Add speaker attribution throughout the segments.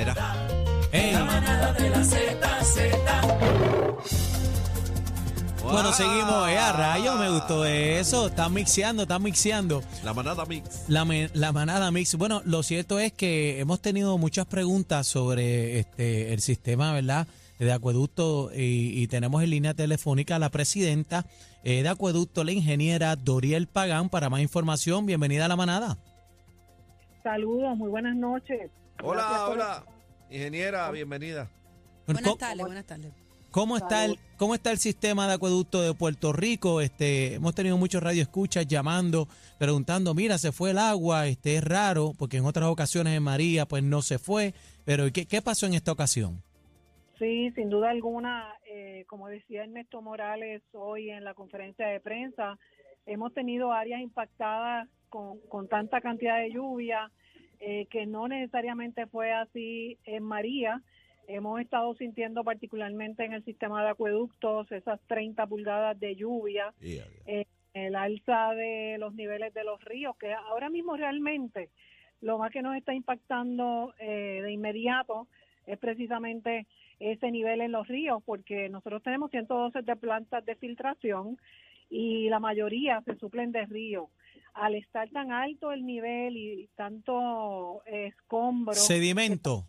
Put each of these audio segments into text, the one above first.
Speaker 1: Mira.
Speaker 2: La manada de la Z, Z.
Speaker 3: Bueno, seguimos. Eh, a rayos, me gustó eso. Están mixeando, están mixeando.
Speaker 1: La manada mix.
Speaker 3: La, me- la manada mix. Bueno, lo cierto es que hemos tenido muchas preguntas sobre este el sistema, ¿verdad? De acueducto y, y tenemos en línea telefónica a la presidenta eh, de acueducto, la ingeniera Doriel Pagán. Para más información, bienvenida a la manada.
Speaker 4: Saludos, muy buenas noches. Gracias
Speaker 1: Hola,
Speaker 4: por-
Speaker 1: hola. Ingeniera, bienvenida.
Speaker 5: Buenas
Speaker 3: ¿Cómo,
Speaker 5: tardes, buenas tardes.
Speaker 3: cómo está el, ¿Cómo está el sistema de acueducto de Puerto Rico? Este, hemos tenido muchos radioescuchas llamando, preguntando, mira, se fue el agua, este es raro, porque en otras ocasiones en María pues no se fue, pero ¿qué, qué pasó en esta ocasión?
Speaker 4: Sí, sin duda alguna, eh, como decía Ernesto Morales hoy en la conferencia de prensa, hemos tenido áreas impactadas con, con tanta cantidad de lluvia eh, que no necesariamente fue así en María. Hemos estado sintiendo particularmente en el sistema de acueductos esas 30 pulgadas de lluvia.
Speaker 1: Yeah,
Speaker 4: eh, el alza de los niveles de los ríos, que ahora mismo realmente lo más que nos está impactando eh, de inmediato es precisamente ese nivel en los ríos, porque nosotros tenemos 112 de plantas de filtración y la mayoría se suplen de río. Al estar tan alto el nivel y tanto escombro,
Speaker 3: Sedimento.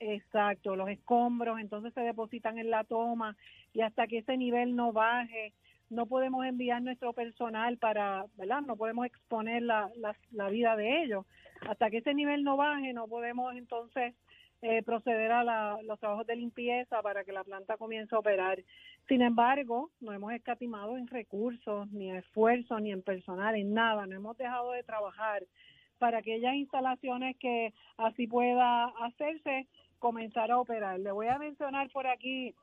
Speaker 4: Exacto, los escombros entonces se depositan en la toma y hasta que ese nivel no baje, no podemos enviar nuestro personal para, ¿verdad? No podemos exponer la, la, la vida de ellos. Hasta que ese nivel no baje, no podemos entonces eh, proceder a la- los trabajos de limpieza para que la planta comience a operar. Sin embargo, no hemos escatimado en recursos, ni en esfuerzos, ni en personal, en nada. No hemos dejado de trabajar para aquellas instalaciones que así pueda hacerse, comenzar a operar. Le voy a mencionar por aquí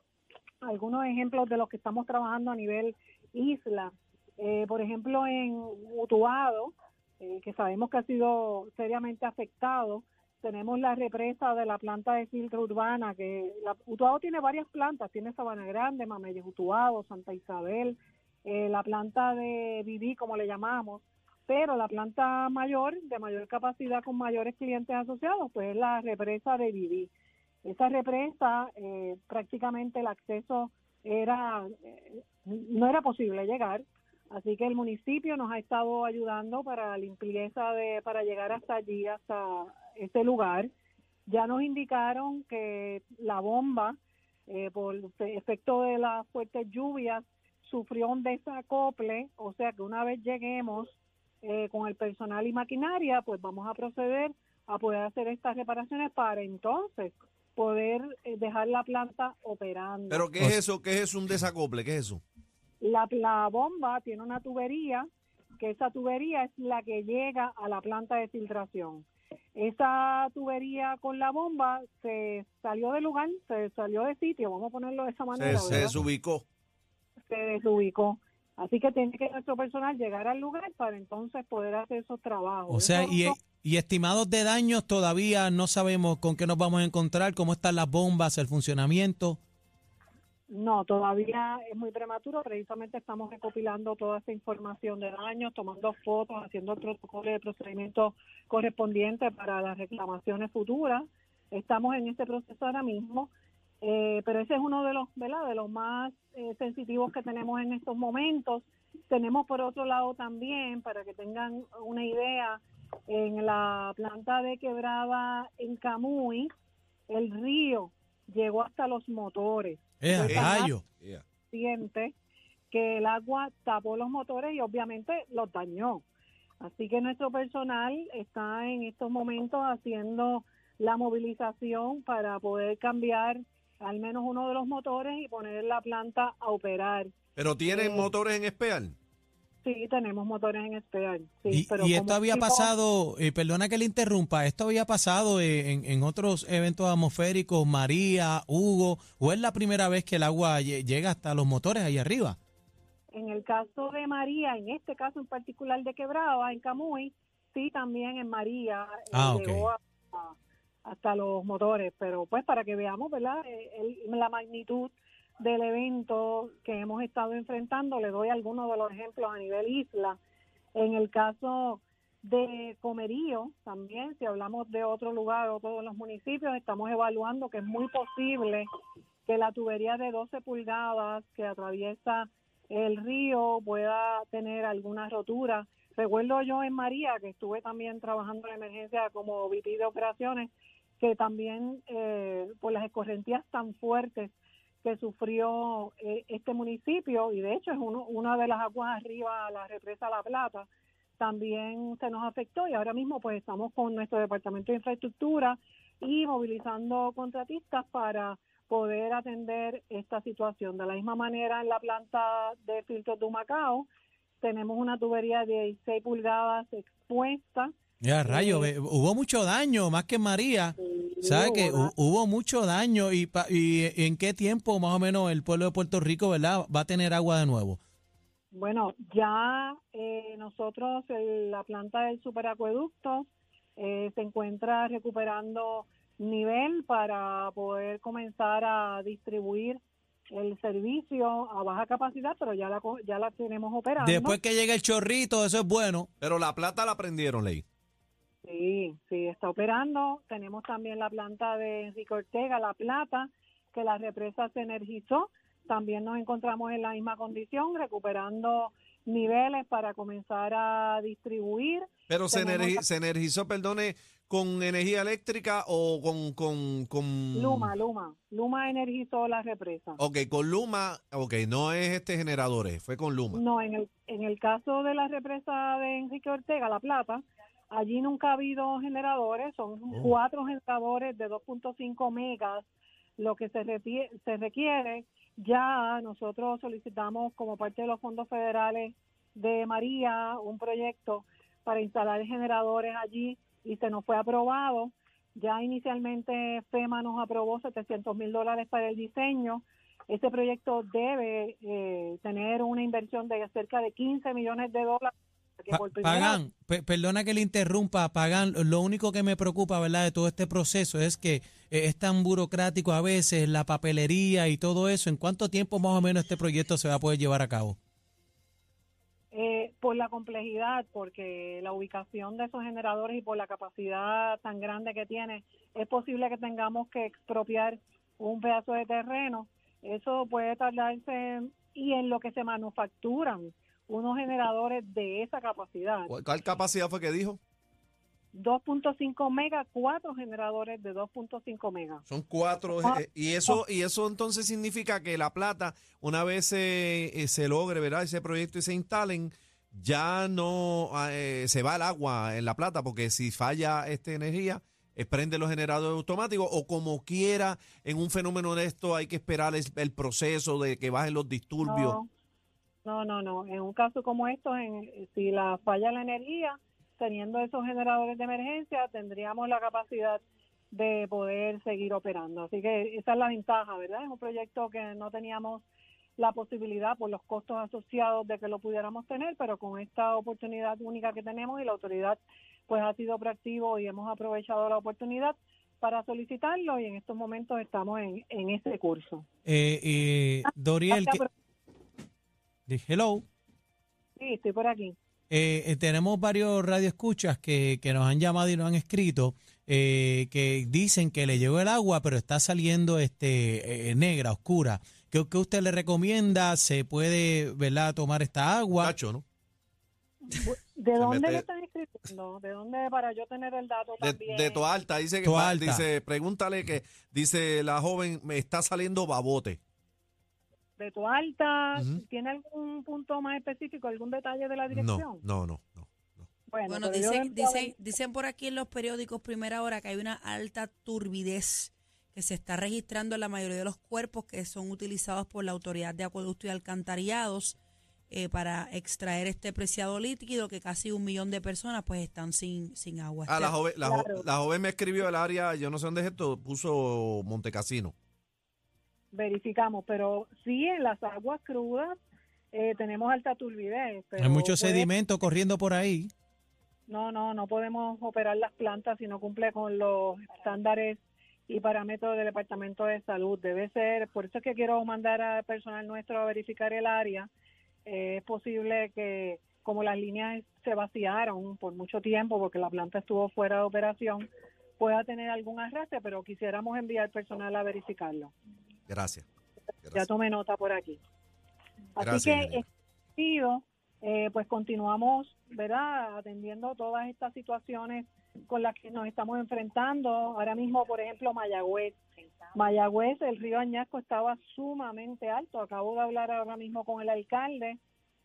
Speaker 4: algunos ejemplos de los que estamos trabajando a nivel isla. Eh, por ejemplo, en Utuado, eh, que sabemos que ha sido seriamente afectado, tenemos la represa de la planta de filtro urbana, que la, Utuado tiene varias plantas, tiene Sabana Grande, Mameyes Utuado, Santa Isabel, eh, la planta de Viví, como le llamamos, pero la planta mayor, de mayor capacidad con mayores clientes asociados, pues es la represa de Viví. Esa represa, eh, prácticamente el acceso era, eh, no era posible llegar, así que el municipio nos ha estado ayudando para limpieza de, para llegar hasta allí, hasta ese lugar. Ya nos indicaron que la bomba, eh, por efecto de las fuertes lluvias, sufrió un desacople, o sea que una vez lleguemos eh, con el personal y maquinaria, pues vamos a proceder a poder hacer estas reparaciones para entonces poder eh, dejar la planta operando.
Speaker 1: Pero ¿qué es eso? ¿Qué es eso? Un desacople? ¿Qué es eso?
Speaker 4: La, la bomba tiene una tubería, que esa tubería es la que llega a la planta de filtración. Esa tubería con la bomba se salió del lugar, se salió de sitio, vamos a ponerlo de esa manera,
Speaker 1: se desubicó.
Speaker 4: se desubicó. Así que tiene que nuestro personal llegar al lugar para entonces poder hacer esos trabajos.
Speaker 3: O sea, y, y estimados de daños todavía no sabemos con qué nos vamos a encontrar, cómo están las bombas, el funcionamiento.
Speaker 4: No, todavía es muy prematuro. Precisamente estamos recopilando toda esta información de daños, tomando fotos, haciendo el protocolo de procedimiento correspondiente para las reclamaciones futuras. Estamos en este proceso ahora mismo, eh, pero ese es uno de los, ¿verdad? De los más eh, sensitivos que tenemos en estos momentos. Tenemos por otro lado también, para que tengan una idea, en la planta de quebrada en Camuy, el río llegó hasta los motores
Speaker 3: ¡Eh, a
Speaker 4: Pues,
Speaker 3: rayo!
Speaker 1: Yeah.
Speaker 4: siente que el agua tapó los motores y obviamente los dañó. Así que nuestro personal está en estos momentos haciendo la movilización para poder cambiar al menos uno de los motores y poner la planta a operar.
Speaker 1: Pero tienen
Speaker 4: Eh,
Speaker 1: motores en especial.
Speaker 4: Sí, tenemos motores en espera. Sí,
Speaker 3: Y,
Speaker 4: pero
Speaker 3: y esto había
Speaker 4: tipo-
Speaker 3: pasado, eh, perdona que le interrumpa, esto había pasado eh, en, en otros eventos atmosféricos, María, Hugo, o es la primera vez que el agua lle- llega hasta los motores ahí arriba.
Speaker 4: En el caso de María, en este caso en particular de Quebrada, en Camuy, sí, también en María eh,
Speaker 3: Ah,
Speaker 4: llegó hasta los motores, pero pues para que veamos, ¿verdad? El- la magnitud del evento que hemos estado enfrentando, le doy algunos de los ejemplos a nivel isla. En el caso De Comerío también, si hablamos de otro lugar o todos los municipios, estamos evaluando que es muy posible que la tubería de 12 pulgadas que atraviesa el río pueda tener alguna rotura. Recuerdo yo en María, que estuve también trabajando en emergencia como VP de operaciones, que también eh, por las escorrentías tan fuertes que sufrió eh, este municipio, y de hecho es uno, una de las aguas arriba la represa La Plata, también se nos afectó y ahora mismo pues estamos con nuestro departamento de infraestructura y movilizando contratistas para poder atender esta situación. De la misma manera en la planta de filtros de Humacao tenemos una tubería de 16 pulgadas expuesta.
Speaker 3: Ya, rayo, hubo mucho daño, más que en María.
Speaker 4: Sí,
Speaker 3: ¿Sabe que
Speaker 4: hubo
Speaker 3: hubo mucho daño y, pa- y en qué tiempo más o menos el pueblo de Puerto Rico, ¿verdad? Va a tener agua de nuevo.
Speaker 4: Bueno, ya eh, nosotros, el- la planta del superacueducto eh, se encuentra recuperando nivel para poder comenzar a distribuir el servicio a baja capacidad, pero ya la, co- ya la tenemos operando.
Speaker 3: Después que llegue el chorrito, eso es bueno.
Speaker 1: Pero la plata la prendieron, Ley.
Speaker 4: Sí, sí, está operando. Tenemos también la planta de Enrique Ortega, La Plata, que la represa se energizó. También nos encontramos en la misma condición, recuperando niveles para comenzar a distribuir.
Speaker 1: Pero se, energi- energizó, perdone, con energía eléctrica o con... con, con...
Speaker 4: Luma, Luma. Luma energizó la represa.
Speaker 1: Ok, con Luma, ok, no es este generadores, fue con Luma.
Speaker 4: No, en el, en el caso de la represa de Enrique Ortega, La Plata, allí nunca ha habido generadores, son
Speaker 1: Oh.
Speaker 4: cuatro generadores de 2.5 megas, lo que se, se requiere. Ya nosotros solicitamos como parte de los fondos federales de María un proyecto para instalar generadores allí y se nos fue aprobado. Ya inicialmente FEMA nos aprobó 700 mil dólares para el diseño. Este proyecto debe eh, tener una inversión de cerca de 15 millones de dólares. Que por
Speaker 3: Pagan, pe- perdona que le interrumpa, Pagan, lo único que me preocupa, ¿verdad?, de todo este proceso es que eh, es tan burocrático a veces, la papelería y todo eso. ¿En cuánto tiempo más o menos este proyecto se va a poder llevar a cabo?
Speaker 4: Eh, por la complejidad, porque la ubicación de esos generadores y por la capacidad tan grande que tiene, es posible que tengamos que expropiar un pedazo de terreno. Eso puede tardarse y en lo que se manufacturan unos generadores de esa capacidad.
Speaker 1: ¿Cuál, capacidad fue que dijo?
Speaker 4: 2.5 megas, cuatro generadores de 2.5 megas.
Speaker 1: Son cuatro.
Speaker 4: Ah.
Speaker 1: eh, y eso y eso entonces significa que la plata, una vez se, eh, se logre, ¿verdad? Ese proyecto y se instalen, ya no eh, se va el agua en la plata, porque si falla esta energía, eh, prende los generadores automáticos, o como quiera, en un fenómeno de esto hay que esperar el, el proceso de que bajen los disturbios.
Speaker 4: No, no, no, no. En un caso como esto, en, si la falla la energía, teniendo esos generadores de emergencia, tendríamos la capacidad de poder seguir operando. Así que esa es la ventaja, ¿verdad? Es un proyecto que no teníamos la posibilidad por los costos asociados de que lo pudiéramos tener, pero con esta oportunidad única que tenemos y la autoridad pues ha sido proactivo y hemos aprovechado la oportunidad para solicitarlo y en estos momentos estamos en, en ese curso.
Speaker 3: Eh, eh, Doriel, que- hello.
Speaker 4: Sí, estoy por aquí.
Speaker 3: Eh, eh, tenemos varios radioescuchas que, que nos han llamado y nos han escrito eh, que dicen que le llegó el agua, pero está saliendo este eh, negra, oscura. ¿Qué, qué usted le recomienda? ¿Se puede ¿verdad? tomar esta agua?
Speaker 1: Cacho, ¿no?
Speaker 4: ¿De dónde
Speaker 1: mete-
Speaker 4: le están escribiendo? ¿De dónde para yo tener el dato
Speaker 1: De,
Speaker 4: también?
Speaker 1: de Toalta, dice que
Speaker 3: Toalta.
Speaker 1: dice, pregúntale que dice la joven, me está saliendo babote.
Speaker 4: De tu alta. ¿tiene algún punto más específico, algún detalle de la
Speaker 1: No,
Speaker 4: dirección?
Speaker 1: no, no, no.
Speaker 4: Bueno,
Speaker 5: Bueno, dicen, dicen, dicen por aquí en los periódicos Primera Hora que hay una alta turbidez que se está registrando en la mayoría de los cuerpos que son utilizados por la Autoridad de Acueducto y Alcantarillados eh, para extraer este preciado líquido que casi un millón de personas pues están sin, sin agua.
Speaker 1: Ah, la
Speaker 5: Este-
Speaker 1: joven, la, jo-
Speaker 4: Claro.
Speaker 1: la joven me escribió el área, yo no sé dónde es esto, puso Montecasino.
Speaker 4: Verificamos, pero sí en las aguas crudas eh, tenemos alta turbidez. Pero
Speaker 3: Hay mucho
Speaker 4: puede-
Speaker 3: sedimento corriendo por ahí.
Speaker 4: No, no, no podemos operar las plantas si no cumple con los estándares y parámetros del Departamento de Salud. Debe ser, por eso es que quiero mandar al personal nuestro a verificar el área. Eh, es posible que como las líneas se vaciaron por mucho tiempo porque la planta estuvo fuera de operación, pueda tener algún arrastre, pero quisiéramos enviar personal a verificarlo.
Speaker 1: Gracias.
Speaker 4: Ya tomé nota por aquí. Así
Speaker 1: Gracias,
Speaker 4: que, sentido, eh, pues continuamos, ¿verdad?, atendiendo todas estas situaciones con las que nos estamos enfrentando. Ahora mismo, por ejemplo, Mayagüez. Mayagüez, el río Añasco estaba sumamente alto. Acabo de hablar ahora mismo con el alcalde.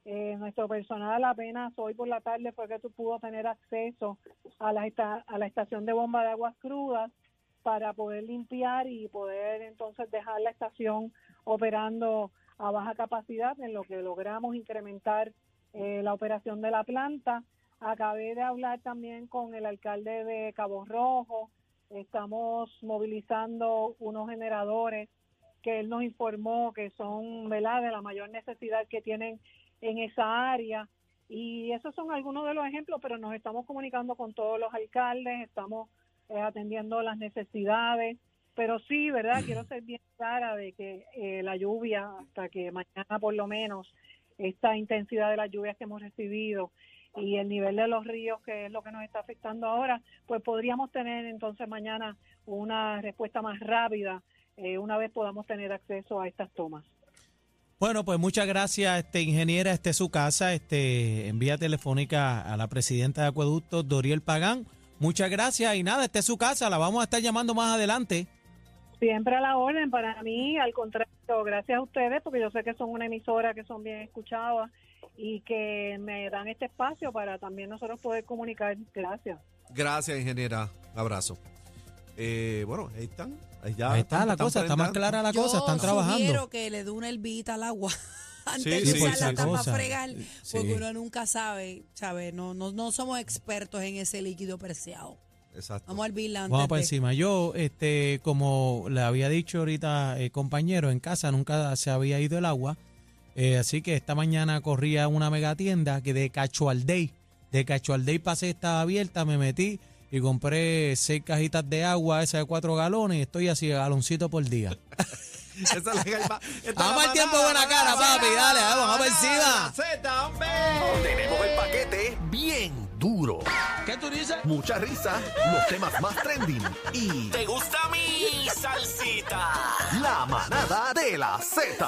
Speaker 4: Eh, nuestro personal apenas hoy por la tarde fue que tu- pudo tener acceso a la, esta- a la estación de bomba de aguas crudas para poder limpiar y poder entonces dejar la estación operando a baja capacidad, en lo que logramos incrementar eh, la operación de la planta. Acabé de hablar también con el alcalde de Cabo Rojo. Estamos movilizando unos generadores que él nos informó que son de la mayor necesidad que tienen en esa área. Y esos son algunos de los ejemplos, pero nos estamos comunicando con todos los alcaldes, estamos eh, atendiendo las necesidades. Pero sí, ¿verdad? Quiero ser bien clara de que eh, la lluvia, hasta que mañana por lo menos, esta intensidad de las lluvias que hemos recibido y el nivel de los ríos, que es lo que nos está afectando ahora, pues podríamos tener entonces mañana una respuesta más rápida eh, una vez podamos tener acceso a estas tomas.
Speaker 3: Bueno, pues muchas gracias, este ingeniera, este es su casa, este en vía telefónica a la presidenta de Acueducto, Doriel Pagán. Muchas gracias y nada, este es su casa, la vamos a estar llamando más adelante.
Speaker 4: Siempre a la orden, para mí, al contrario, gracias a ustedes, porque yo sé que son una emisora que son bien escuchadas y que me dan este espacio para también nosotros poder comunicar. Gracias.
Speaker 1: Gracias, ingeniera. Un abrazo. Eh, bueno, ahí están. Ahí, ya
Speaker 3: Ahí está
Speaker 1: están-
Speaker 3: la
Speaker 1: están
Speaker 3: cosa, está más clara la
Speaker 5: Yo
Speaker 3: cosa, están trabajando.
Speaker 5: sugiero que le dé una hervita al agua antes
Speaker 1: Sí,
Speaker 5: de
Speaker 1: si
Speaker 5: para
Speaker 3: cosa.
Speaker 5: fregar,
Speaker 3: Sí.
Speaker 5: porque uno nunca sabe, ¿sabe? No, no, no somos expertos en ese líquido preciado.
Speaker 1: Exacto.
Speaker 5: Vamos a hervirla antes
Speaker 3: Vamos
Speaker 5: de-
Speaker 3: encima. Yo, este, como le había dicho ahorita, eh, compañero, en casa nunca se había ido el agua. eh, así que esta mañana corría una mega tienda que de Cachualdey. De Cachualdey pasé, estaba abierta, me metí y compré seis cajitas de agua, esa de cuatro galones, y estoy así, galoncito por día.
Speaker 1: Esa es la
Speaker 3: Vamos al tiempo, buena cara, papi, dale, vamos
Speaker 1: manada,
Speaker 3: encima.
Speaker 1: Zeta, hombre.
Speaker 6: Tenemos el paquete bien duro.
Speaker 2: ¿Qué tú dices?
Speaker 6: Mucha risa, los temas más trending y
Speaker 2: ¿Te gusta mi salsita?
Speaker 6: la manada de la Z.